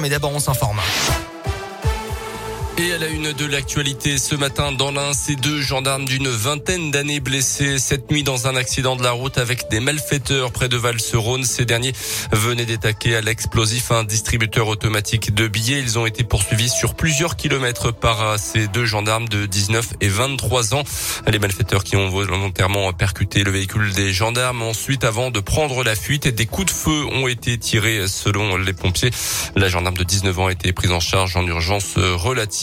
mais d'abord on s'informe. Et à la une de l'actualité ce matin dans l'un, ces deux gendarmes d'une vingtaine d'années blessés cette nuit dans un accident de la route avec des malfaiteurs près de Val-sur-Rhône. Ces derniers venaient d'attaquer à l'explosif un distributeur automatique de billets. Ils ont été poursuivis sur plusieurs kilomètres par ces deux gendarmes de 19 et 23 ans. Les malfaiteurs qui ont volontairement percuté le véhicule des gendarmes. Ensuite, avant de prendre la fuite, des coups de feu ont été tirés selon les pompiers. La gendarme de 19 ans a été prise en charge en urgence relative.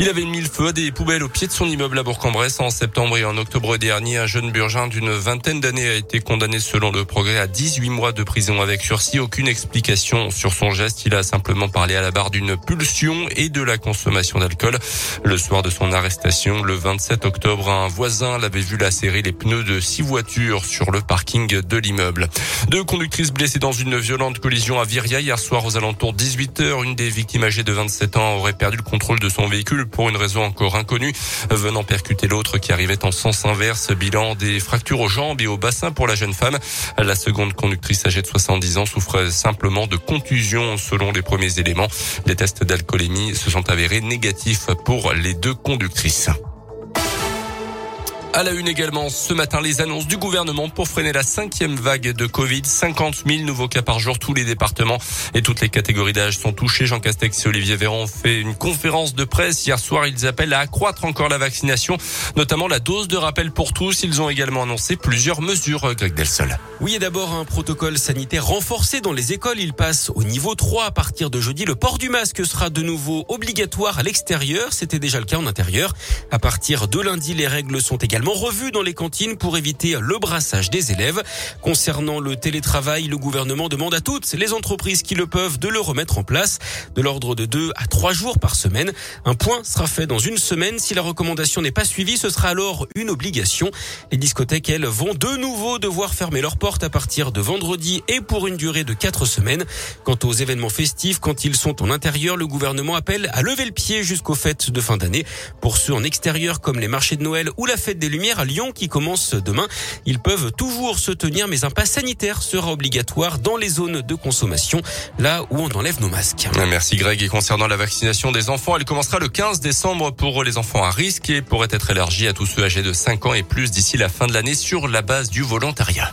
Il avait mis le feu à des poubelles au pied de son immeuble à Bourg-en-Bresse en septembre et en octobre dernier. Un jeune burgin d'une vingtaine d'années a été condamné selon le progrès à 18 mois de prison avec sursis. Aucune explication sur son geste. Il a simplement parlé à la barre d'une pulsion et de la consommation d'alcool. Le soir de son arrestation, le 27 octobre, un voisin l'avait vu lacérer les pneus de six voitures sur le parking de l'immeuble. Deux conductrices blessées dans une violente collision à Viria hier soir aux alentours 18 h Une des victimes âgées de 27 ans aurait perdu le contrôle de son véhicule pour une raison encore inconnue, venant percuter l'autre qui arrivait en sens inverse. Bilan des fractures aux jambes et au bassin pour la jeune femme. La seconde conductrice âgée de 70 ans souffrait simplement de contusion selon les premiers éléments. Les tests d'alcoolémie se sont avérés négatifs pour les deux conductrices. À la une également, ce matin, les annonces du gouvernement pour freiner la cinquième vague de Covid. 50 000 nouveaux cas par jour. Tous les départements et toutes les catégories d'âge sont touchés. Jean Castex et Olivier Véran ont fait une conférence de presse. Hier soir, ils appellent à accroître encore la vaccination, notamment la dose de rappel pour tous. Ils ont également annoncé plusieurs mesures, Greg Delsol. Oui, et d'abord un protocole sanitaire renforcé dans les écoles. Il passe au niveau 3 à partir de jeudi. Le port du masque sera de nouveau obligatoire à l'extérieur. C'était déjà le cas en intérieur. À partir de lundi, les règles sont également revu dans les cantines pour éviter le brassage des élèves. Concernant le télétravail, le gouvernement demande à toutes les entreprises qui le peuvent de le remettre en place, de l'ordre de deux à trois jours par semaine. Un point sera fait dans une semaine. Si la recommandation n'est pas suivie, ce sera alors une obligation. Les discothèques, elles, vont de nouveau devoir fermer leurs portes à partir de vendredi et pour une durée de quatre semaines. Quant aux événements festifs, quand ils sont en intérieur, le gouvernement appelle à lever le pied jusqu'aux fêtes de fin d'année. Pour ceux en extérieur, comme les marchés de Noël ou la fête des Lumières à Lyon qui commence demain. Ils peuvent toujours se tenir, mais un pass sanitaire sera obligatoire dans les zones de consommation, là où on enlève nos masques. Merci Greg. Et concernant la vaccination des enfants, elle commencera le 15 décembre pour les enfants à risque et pourrait être élargie à tous ceux âgés de 5 ans et plus d'ici la fin de l'année sur la base du volontariat.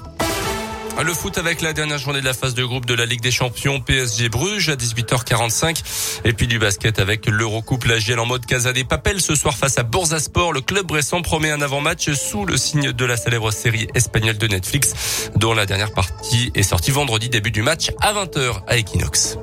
Le foot avec la dernière journée de la phase de groupe de la Ligue des Champions PSG Bruges à 18h45 et puis du basket avec l'Eurocoupe la en mode Casa des Papel ce soir face à Sport. Le club récent promet un avant-match sous le signe de la célèbre série espagnole de Netflix dont la dernière partie est sortie vendredi début du match à 20h à Equinox.